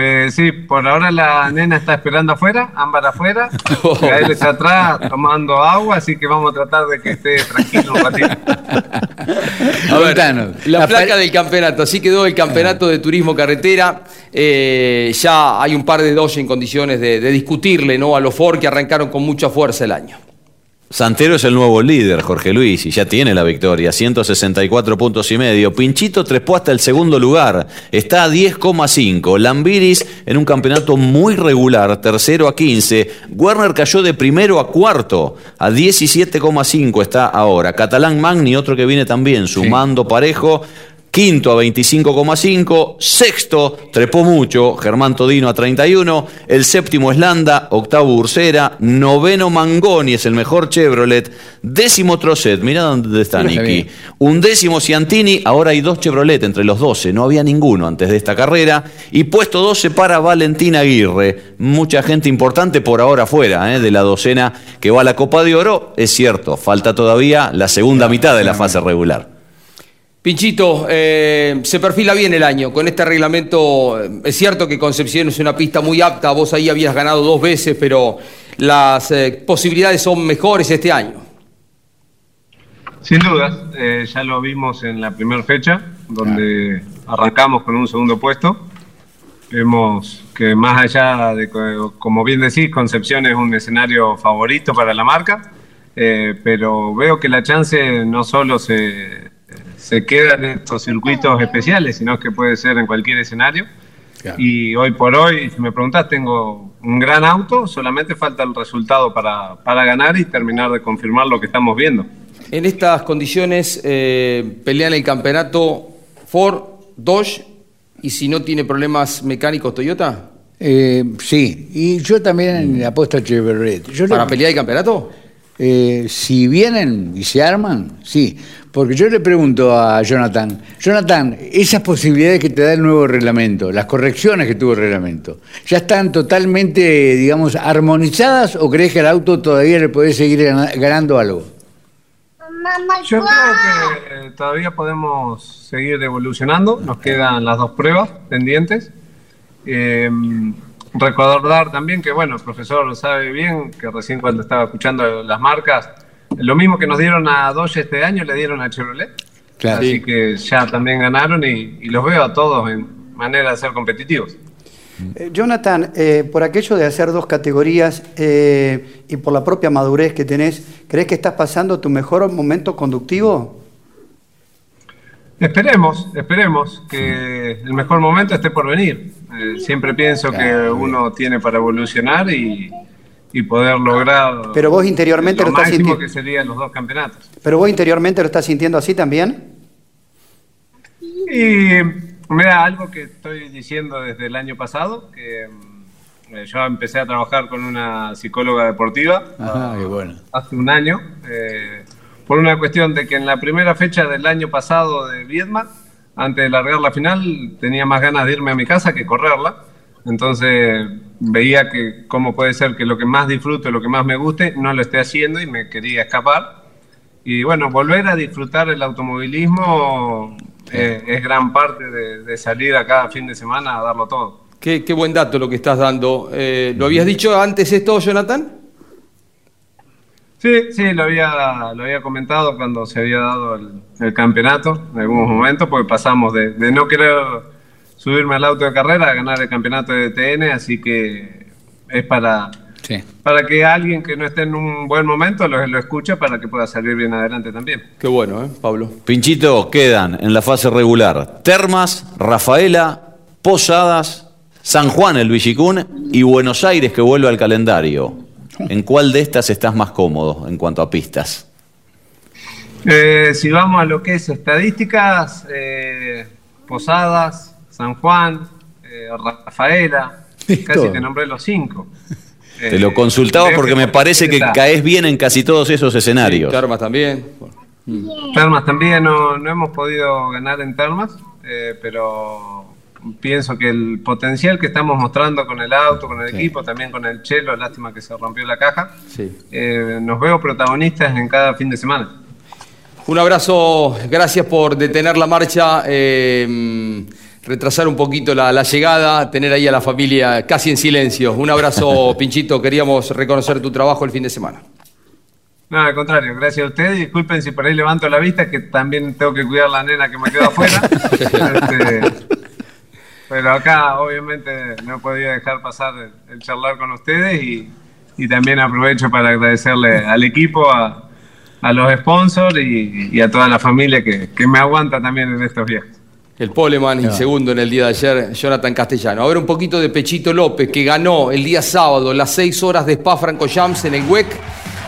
Eh, sí, por ahora la nena está esperando afuera, Ámbar afuera, él está atrás tomando agua, así que vamos a tratar de que esté tranquilo un ratito. A ver, la placa del campeonato, así quedó el campeonato de turismo carretera. Eh, ya hay un par de dos en condiciones de, de discutirle ¿no? a los Ford que arrancaron con mucha fuerza el año. Santero es el nuevo líder, Jorge Luis, y ya tiene la victoria, 164 puntos y medio. Pinchito trepó hasta el segundo lugar, está a 10,5. Lambiris en un campeonato muy regular, tercero a 15. Werner cayó de primero a cuarto, a 17,5 está ahora. Catalán Magni, otro que viene también sumando parejo. Quinto a 25,5. Sexto, trepó mucho, Germán Todino a 31. El séptimo es Landa. Octavo Ursera. Noveno Mangoni es el mejor Chevrolet. Décimo Trocet. Mirá dónde está Niki. bien. Un décimo Ciantini. Ahora hay dos Chevrolet entre los 12. No había ninguno antes de esta carrera. Y puesto 12 para Valentín Aguirre. Mucha gente importante por ahora fuera ¿eh? de la docena que va a la Copa de Oro. Es cierto, falta todavía la segunda mitad de la fase regular. Pinchito, eh, se perfila bien el año. Con este reglamento, es cierto que Concepción es una pista muy apta. Vos ahí habías ganado dos veces, pero las eh, posibilidades son mejores este año. Sin dudas, eh, ya lo vimos en la primera fecha, donde arrancamos con un segundo puesto. Vemos que más allá de, co- como bien decís, Concepción es un escenario favorito para la marca, pero veo que la chance no solo se, se queda en estos circuitos especiales, sino que puede ser en cualquier escenario. Y hoy por hoy, si me preguntás, tengo un gran auto, solamente falta el resultado para, para ganar y terminar de confirmar lo que estamos viendo. En estas condiciones eh, pelean el campeonato Ford, Dodge y si no tiene problemas mecánicos Toyota. Eh, sí, y yo también apuesto a Chevrolet. Yo le- ¿Para pelear el campeonato? Eh, si vienen y se arman, sí. Porque yo le pregunto a Jonathan, Jonathan, esas posibilidades que te da el nuevo reglamento, las correcciones que tuvo el reglamento, ¿ya están totalmente, digamos, armonizadas o crees que al auto todavía le podés seguir gana- ganando algo? Yo creo que eh, todavía podemos seguir evolucionando. Nos quedan las dos pruebas pendientes. Eh, recordar también que, bueno, el profesor lo sabe bien, que recién cuando estaba escuchando las marcas, lo mismo que nos dieron a Dodge este año, le dieron a Chevrolet. Claro. Así que ya también ganaron y, y los veo a todos en manera de ser competitivos. Eh, Jonathan, eh, por aquello de hacer dos categorías eh, y por la propia madurez que tenés, ¿crees que estás pasando tu mejor momento conductivo? Esperemos, esperemos que el mejor momento esté por venir. Eh, siempre pienso que uno tiene para evolucionar y, y poder lograr Pero vos interiormente lo lo estás máximo sinti- que serían los dos campeonatos. ¿Pero vos interiormente lo estás sintiendo así también? Y mira, algo que estoy diciendo desde el año pasado, que eh, yo empecé a trabajar con una psicóloga deportiva Ajá, qué bueno. hace un año, eh, por una cuestión de que en la primera fecha del año pasado de Viedma, antes de largar la final, tenía más ganas de irme a mi casa que correrla. Entonces veía que cómo puede ser que lo que más disfruto, lo que más me guste, no lo esté haciendo y me quería escapar. Y bueno, volver a disfrutar el automovilismo eh, es gran parte de, de salir a cada fin de semana a darlo todo. Qué, qué buen dato lo que estás dando. Eh, ¿Lo habías dicho antes esto, Jonathan? Sí, sí, lo había, lo había comentado cuando se había dado el, el campeonato en algunos momentos, porque pasamos de, de no querer subirme al auto de carrera a ganar el campeonato de TN, así que es para, para que alguien que no esté en un buen momento lo, lo escuche para que pueda salir bien adelante también. Qué bueno, ¿eh, Pablo? Pinchito, quedan en la fase regular Termas, Rafaela, Posadas, San Juan el Villicún y Buenos Aires que vuelve al calendario. ¿En cuál de estas estás más cómodo en cuanto a pistas? Eh, si vamos a lo que es estadísticas, eh, Posadas, San Juan, eh, Rafaela, casi todo. te nombré los cinco. Te lo consultaba creo porque que me parece que caes bien en casi todos esos escenarios. Termas también. Termas también no, no hemos podido ganar en Termas, eh, pero pienso que el potencial que estamos mostrando con el auto, con el equipo, también con el chelo, lástima que se rompió la caja, eh, nos veo protagonistas en cada fin de semana. Un abrazo, gracias por detener la marcha. Retrasar un poquito la, la llegada, tener ahí a la familia casi en silencio. Un abrazo, Pinchito, queríamos reconocer tu trabajo el fin de semana. No, al contrario, gracias a ustedes. Disculpen si por ahí levanto la vista, que también tengo que cuidar la nena que me quedó afuera. Este, pero acá, obviamente, no podía dejar pasar el, el charlar con ustedes y, y también aprovecho para agradecerle al equipo, a, a los sponsors y, y a toda la familia que, que me aguanta también en estos viajes. El Poleman y segundo en el día de ayer, Jonathan Castellano. Ahora un poquito de Pechito López, que ganó el día sábado las seis horas de Spa Franco Jams en el WEC.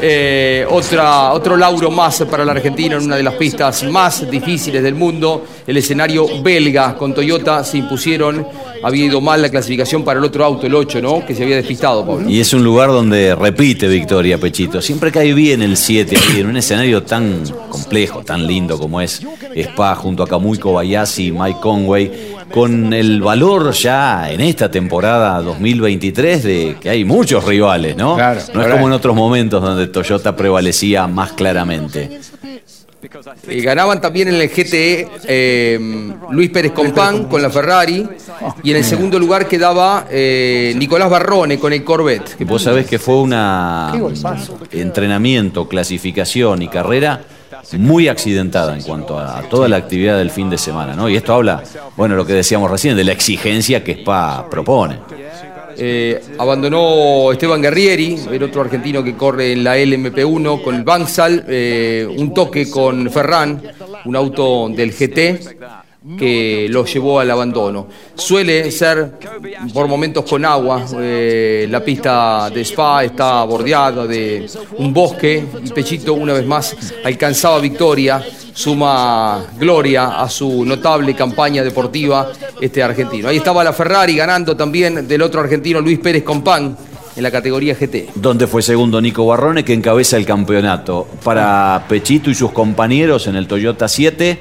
Eh, otra, otro lauro más para la Argentina en una de las pistas más difíciles del mundo. El escenario belga con Toyota se impusieron. Había ido mal la clasificación para el otro auto, el 8, ¿no? Que se había despistado, Pablo. Y es un lugar donde repite victoria Pechito. Siempre cae bien el 7 ahí, en un escenario tan complejo, tan lindo como es Spa, junto a Kamui Kobayashi y Mike Conway, con el valor ya en esta temporada 2023 de que hay muchos rivales, ¿no? Claro, no es como en otros momentos donde Toyota prevalecía más claramente. Eh, ganaban también en el GTE eh, Luis Pérez Compán con la Ferrari y en el segundo lugar quedaba eh, Nicolás Barrone con el Corvette. Que vos sabés que fue una entrenamiento, clasificación y carrera muy accidentada en cuanto a, a toda la actividad del fin de semana, ¿no? Y esto habla, bueno, lo que decíamos recién, de la exigencia que Spa propone. Eh, abandonó Esteban Guerrieri, el otro argentino que corre en la LMP1 con el Banksal, eh, un toque con Ferran, un auto del GT que lo llevó al abandono. Suele ser por momentos con agua, eh, la pista de Spa está bordeada de un bosque y Pechito una vez más alcanzaba victoria, suma gloria a su notable campaña deportiva este argentino. Ahí estaba la Ferrari ganando también del otro argentino Luis Pérez Compán en la categoría GT. Donde fue segundo Nico Barrone, que encabeza el campeonato. Para Pechito y sus compañeros en el Toyota 7,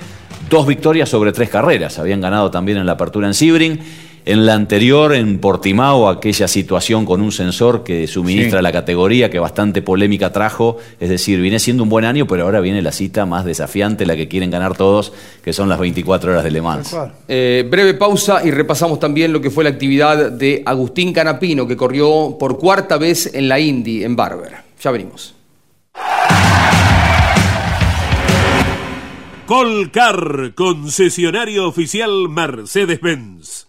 dos victorias sobre tres carreras. Habían ganado también en la apertura en Sebring. En la anterior, en Portimao, aquella situación con un sensor que suministra Sí. la categoría, que bastante polémica trajo. Es decir, viene siendo un buen año, pero ahora viene la cita más desafiante, la que quieren ganar todos, que son las 24 horas de Le Mans. Eh, breve pausa y repasamos también lo que fue la actividad de Agustín Canapino, que corrió por cuarta vez en la Indy en Barber. Ya venimos. Colcar, concesionario oficial Mercedes-Benz.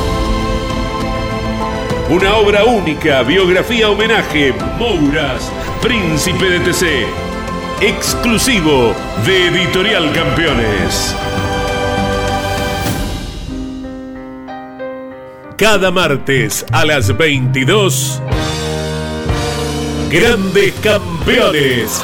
Una obra única, biografía homenaje, Mouras, Príncipe de TC. Exclusivo de Editorial Campeones. Cada martes a las 22. Grandes Campeones.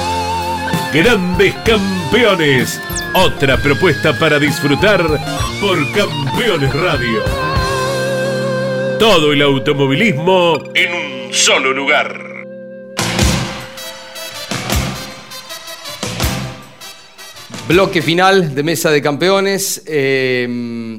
Grandes campeones. Otra propuesta para disfrutar por Campeones Radio. Todo el automovilismo en un solo lugar. Bloque final de Mesa de Campeones. Eh,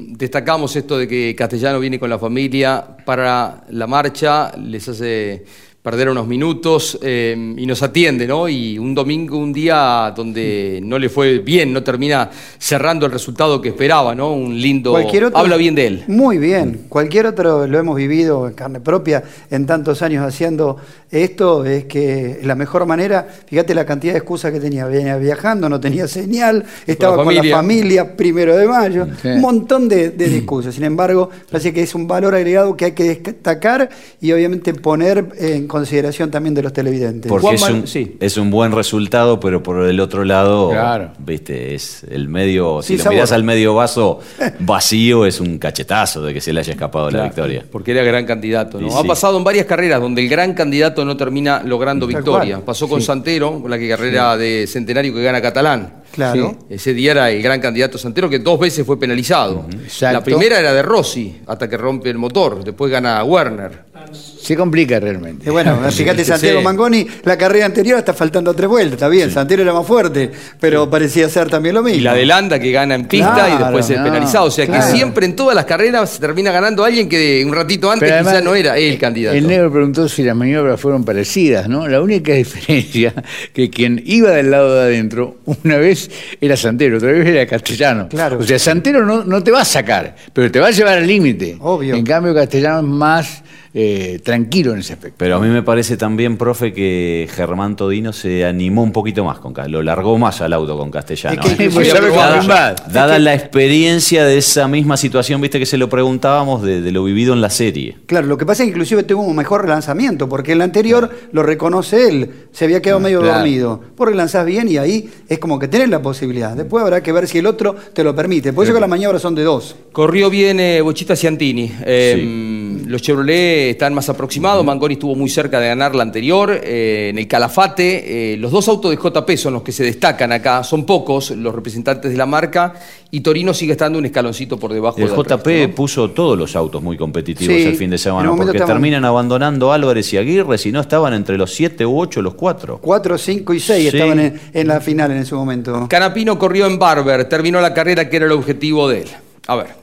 destacamos esto de que Castellano viene con la familia para la marcha, les hace perder unos minutos eh, y nos atiende, ¿no? Y un domingo, un día donde no le fue bien, no termina cerrando el resultado que esperaba, ¿no? Un lindo... Cualquier otro- Habla bien de él. Muy bien. Cualquier otro lo hemos vivido en carne propia en tantos años haciendo esto. Es que la mejor manera, fíjate la cantidad de excusas que tenía. Venía viajando, no tenía señal, estaba con familia. la familia, primero de mayo, Sí. un montón de, de excusas. Sin embargo, parece que es un valor agregado que hay que destacar y obviamente poner en consideración también de los televidentes. Porque es un, sí. es un buen resultado, pero por el otro lado, Claro. viste, es el medio, si lo sabor. mirás al medio vaso vacío, es un cachetazo de que se le haya escapado la victoria. Porque era gran candidato, ¿no? Ha pasado en varias carreras donde el gran candidato no termina logrando Tal victoria. cual. Pasó con Sí. Santero, con la que carrera de centenario que gana Catalán. Claro. Ese día era el gran candidato Santero que dos veces fue penalizado. La primera era de Rossi, hasta que rompe el motor. Después gana Werner. Se complica realmente. Y bueno, fíjate Sí. Santiago Sí. Mangoni, la carrera anterior está faltando tres vueltas, está bien, Santero era más fuerte, pero parecía ser también lo mismo. Y la de Landa que gana en pista Claro, y después es no, penalizado. O sea claro. que siempre en todas las carreras se termina ganando alguien que un ratito antes quizá no era el candidato. El negro preguntó si las maniobras fueron parecidas, ¿no? La única diferencia que quien iba del lado de adentro, una vez era Santero, otra vez era Castellano. Claro. O sea, Santero no, no te va a sacar, pero te va a llevar al límite. Obvio. En cambio, Castellano es más eh, tranquilo en ese aspecto. Pero a mí me parece también, profe, que Germán Todino se animó un poquito más, con, lo largó más al auto con Castellano. Es que ¿eh? dada, la experiencia de esa misma situación, viste que se lo preguntábamos de, de lo vivido en la serie. Claro, lo que pasa es que inclusive tuvo un mejor lanzamiento, porque el anterior lo reconoce él, se había quedado medio claro. dormido. Porque lanzás bien y ahí es como que tenés la posibilidad. Después habrá que ver si el otro te lo permite. Por eso que las maniobras son de dos. Corrió bien eh, Bochita Ciantini. Eh, Los Chevrolet están más aproximados. Mangoni estuvo muy cerca de ganar la anterior. eh, en el Calafate, eh, los dos autos de JP son los que se destacan acá. Son pocos los representantes de la marca. Y Torino sigue estando un escaloncito por debajo El del JP resto, ¿no? puso todos los autos muy competitivos Sí, el fin de semana, porque estaban- terminan abandonando Álvarez y Aguirre, si no estaban entre los 7 u 8 los cuatro. Cuatro, cinco y seis Sí. estaban en, en la final en ese momento. Canapino corrió en Barber. Terminó la carrera que era el objetivo de él. A ver.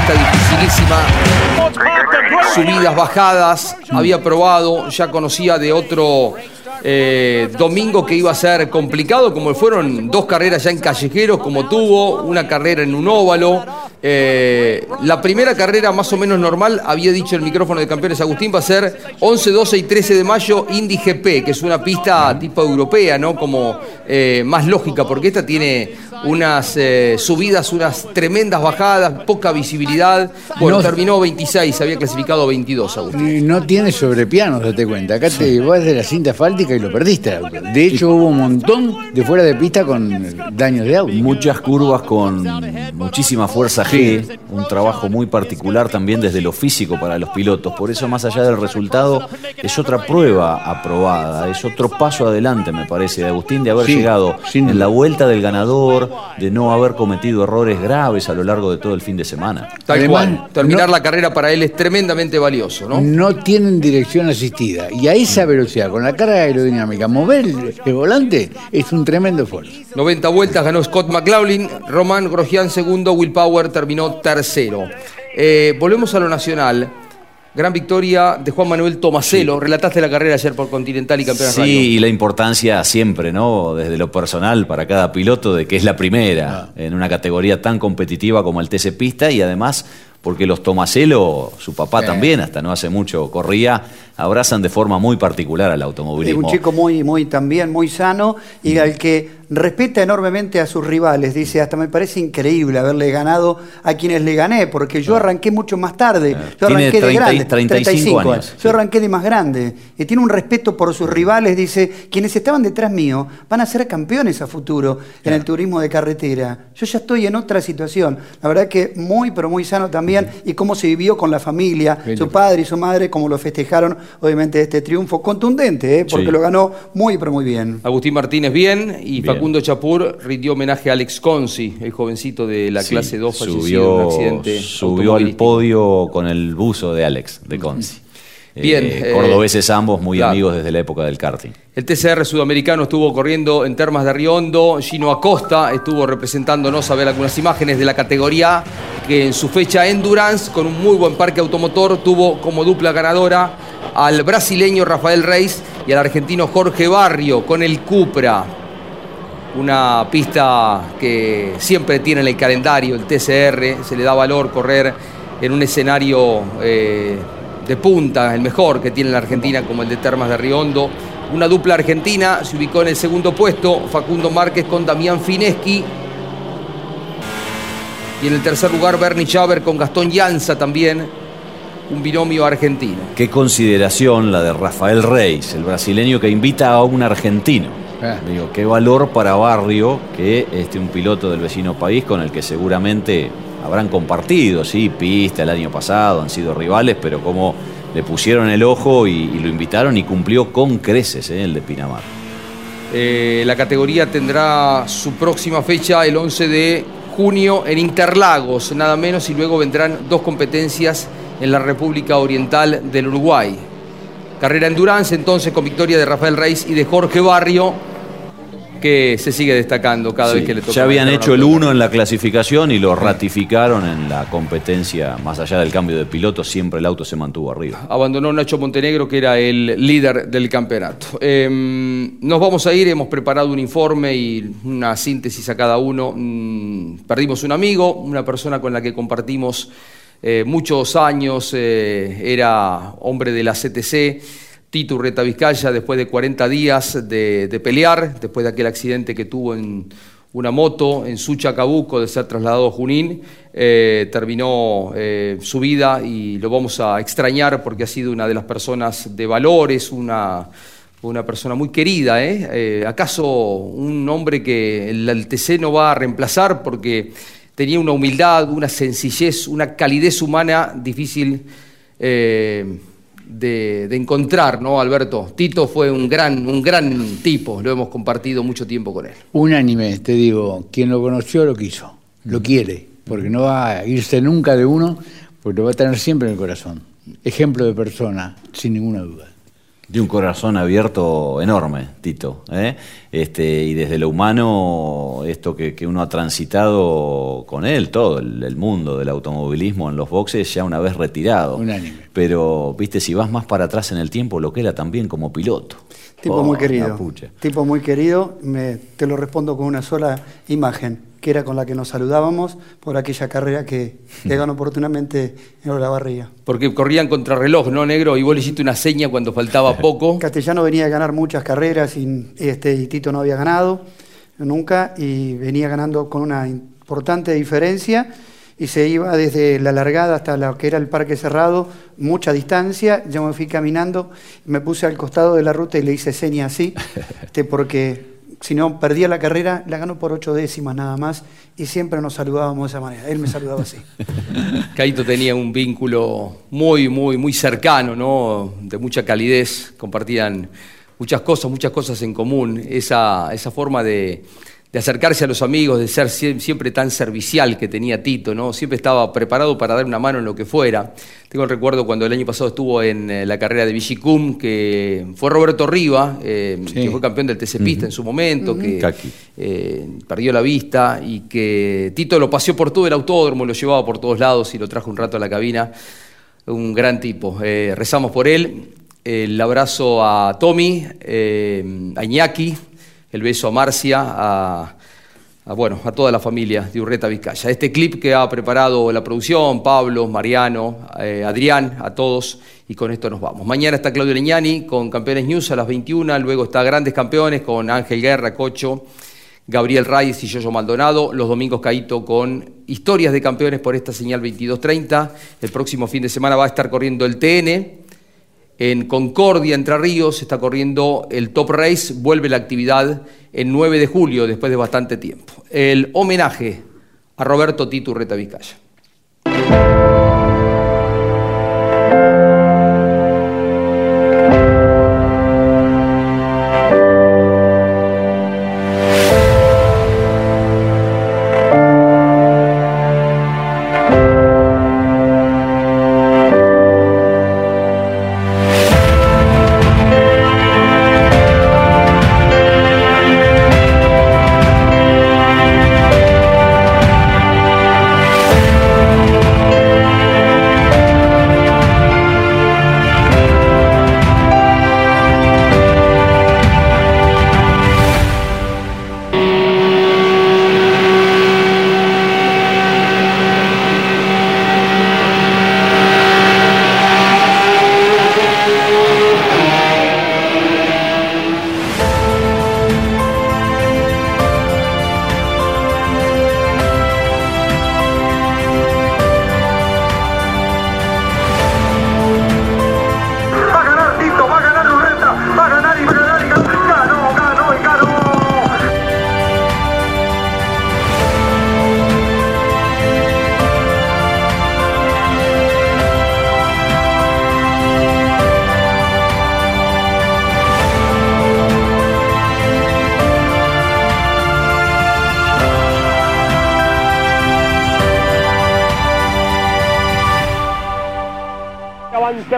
Pista dificilísima. Subidas, bajadas. Había probado, ya conocía de otro eh, domingo que iba a ser complicado, como fueron dos carreras ya en callejeros, como tuvo, una carrera en un óvalo. Eh, la primera carrera más o menos normal, había dicho el micrófono de campeones Agustín, va a ser 11, 12 y 13 de mayo Indy GP, que es una pista tipo europea, ¿no? Como eh, más lógica, porque esta tiene unas subidas, unas tremendas bajadas, poca visibilidad. Bueno, No- terminó 26, había clasificado 22 Agustín. No tiene sobrepianos, date cuenta. Acá te vas de la cinta asfáltica y lo perdiste. De hecho, hubo un montón de fuera de pista con daños de auto. Muchas curvas con muchísima fuerza G, un trabajo muy particular también desde lo físico para los pilotos. Por eso, más allá del resultado, es otra prueba aprobada, es otro paso adelante, me parece, de Agustín, de haber Sí, llegado sin en la vuelta del ganador, de no haber cometido errores graves a lo largo de todo el fin de semana. Tal Además, cual. Terminar no- la carrera para él es tremendamente valioso, ¿no? ¿no? tienen dirección asistida. Y a esa velocidad, con la carga aerodinámica, mover el, el volante es un tremendo esfuerzo. 90 vueltas ganó Scott McLaughlin, Román Grosjean segundo, Will Power terminó tercero. Eh, volvemos a lo nacional. Gran victoria de Juan Manuel Tomaselo. Relataste la carrera ayer por Continental y Campeones Sí, Radio. y la importancia siempre, ¿no? Desde lo personal para cada piloto de que es la primera en una categoría tan competitiva como el TC Pista y además porque los Tomaselo, su papá Sí. también, hasta no hace mucho corría, abrazan de forma muy particular al Es automovilismo. un chico muy, muy también, muy sano y al que respeta enormemente a sus rivales. Dice, hasta me parece increíble haberle ganado a quienes le gané, porque yo arranqué mucho más tarde. Yo arranqué de 30 y- grande. 35 años. Yo arranqué de más grande. Y tiene un respeto por sus rivales. Dice, quienes estaban detrás mío van a ser campeones a futuro en el turismo de carretera. Yo ya estoy en otra situación. La verdad que muy, pero muy sano también. Y cómo se vivió con la familia, su padre y su madre, cómo lo festejaron, obviamente, este triunfo contundente, ¿eh? porque Sí. lo ganó muy, pero muy bien. Agustín Martínez bien y Bien. Facundo Chapur rindió homenaje a Alex Consi, el jovencito de la Sí, clase 2 fallecido en subió, un accidente subió al podio con el buzo de Alex, de Conci. eh, Bien, eh, cordobeses ambos, muy claro. amigos desde la época del karting. El TCR sudamericano estuvo corriendo en Termas de Riondo. Gino Acosta estuvo representándonos a ver algunas imágenes de la categoría que en su fecha Endurance, con un muy buen parque automotor, tuvo como dupla ganadora al brasileño Rafael Reis y al argentino Jorge Barrio con el Cupra. Una pista que siempre tiene en el calendario el TCR, se le da valor correr en un escenario eh, de punta, el mejor que tiene la Argentina, como el de Termas de Riondo. Una dupla argentina se ubicó en el segundo puesto, Facundo Márquez con Damián Fineschi. Y en el tercer lugar, Bernie Schaber con Gastón Llanza también, un binomio argentino. Qué consideración la de Rafael Reis, el brasileño que invita a un argentino. Digo, qué valor para Barrio que este, un piloto del vecino país con el que seguramente habrán compartido, sí, pista el año pasado, han sido rivales, pero como le pusieron el ojo y, y lo invitaron y cumplió con creces eh, el de Pinamar. Eh, la categoría tendrá su próxima fecha el 11 de junio en Interlagos, nada menos, y luego vendrán dos competencias en la República Oriental del Uruguay. Carrera Endurance entonces con victoria de Rafael Reis y de Jorge Barrio, que se sigue destacando cada Sí, vez que le toca. ya habían hecho el pelota. 1 en la clasificación y lo ratificaron en la competencia, más allá del cambio de piloto, siempre el auto se mantuvo arriba. abandonó Nacho Montenegro, que era el líder del campeonato. Eh, nos vamos a ir, hemos preparado un informe y una síntesis a cada uno. Mm, perdimos un amigo, una persona con la que compartimos eh, muchos años, eh, era hombre de la CTC. Tito Urreta Vizcaya, después de 40 días de, pelear, después de aquel accidente que tuvo en una moto en Suchacabuco, de ser trasladado a Junín, eh, terminó eh, su vida y lo vamos a extrañar porque ha sido una de las personas de valores, una, una persona muy querida. ¿eh? Acaso un hombre que el, TC no va a reemplazar porque tenía una humildad, una sencillez, una calidez humana difícil de, de encontrar, ¿no, Alberto? Tito fue un gran, un gran tipo, lo hemos compartido mucho tiempo con él. Unánime, te digo, quien lo conoció lo quiso, lo quiere, porque no va a irse nunca de uno, porque lo va a tener siempre en el corazón. Ejemplo de persona, sin ninguna duda. De un corazón abierto enorme, Tito. ¿eh? Este, y desde lo humano, esto que, que uno ha transitado con él, todo el, el mundo del automovilismo en los boxes, ya una vez retirado. Unánime. Pero, viste, si vas más para atrás en el tiempo, lo que era también como piloto. Tipo Oh, muy la querido. Tipo muy querido. Me- te lo respondo con una sola imagen, que era con la que nos saludábamos por aquella carrera que, que ganó oportunamente en Olavarría. Porque corrían contra reloj, ¿no, negro? Y vos le hiciste una seña cuando faltaba poco. Castellano venía a ganar muchas carreras y, este, y Tito no había ganado nunca y venía ganando con una importante diferencia y se iba desde la largada hasta lo que era el parque cerrado, mucha distancia. Yo me fui caminando, me puse al costado de la ruta y le hice seña así, este, porque si no perdía la carrera, la ganó por ocho décimas nada más y siempre nos saludábamos de esa manera. Él me saludaba así. Caito tenía un vínculo muy, muy, muy cercano, ¿no? De mucha calidez, compartían muchas cosas, muchas cosas en común. Esa, esa forma de, de acercarse a los amigos, de ser sie- siempre tan servicial que tenía Tito, ¿no? Siempre estaba preparado para dar una mano en lo que fuera. Tengo el recuerdo cuando el año pasado estuvo en eh, la carrera de Vigicum, que fue Roberto Riva, eh, que fue campeón del TC Pista en su momento, que eh, perdió la vista y que Tito lo paseó por todo el autódromo, lo llevaba por todos lados y lo trajo un rato a la cabina. Un gran tipo. Eh, rezamos por él. El abrazo a Tommy, a Iñaki, el beso a Marcia, a, a, bueno, a toda la familia de Urreta Vizcaya. Este clip que ha preparado la producción, Pablo, Mariano, eh, Adrián, a todos, y con esto nos vamos. Mañana está Claudio Leñani con Campeones News a las 21, luego está Grandes Campeones con Ángel Guerra, Cocho, Gabriel Reyes y Yoyo Maldonado. Los domingos Caíto con historias de campeones por esta señal 2230. El próximo fin de semana va a estar corriendo el TN. En Concordia, Entre Ríos, está corriendo el Top Race. Vuelve la actividad el 9 de julio, después de bastante tiempo. El homenaje a Roberto Tito Urreta Vizcaya.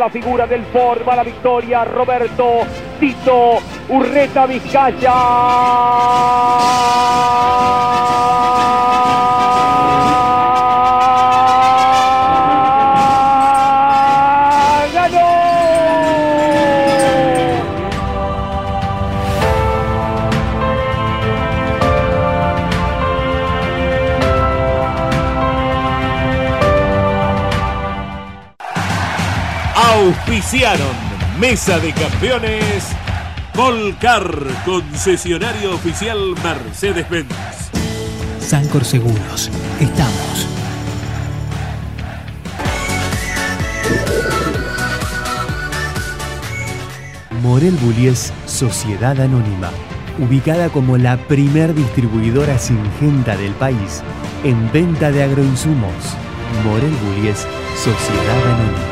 La figura del Ford, va la victoria, Roberto, Tito, Urreta Vizcaya. Auspiciaron Mesa de Campeones Volcar, concesionario oficial Mercedes-Benz. Sancor Seguros. Estamos. Morel Bullies Sociedad Anónima. Ubicada como la primer distribuidora singenta del país en venta de agroinsumos. Morel Bullies Sociedad Anónima.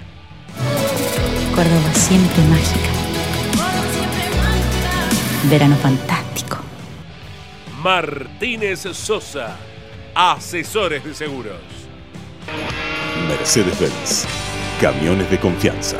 Siempre mágica. Verano fantástico. Martínez Sosa. Asesores de seguros. Mercedes-Benz. Camiones de confianza.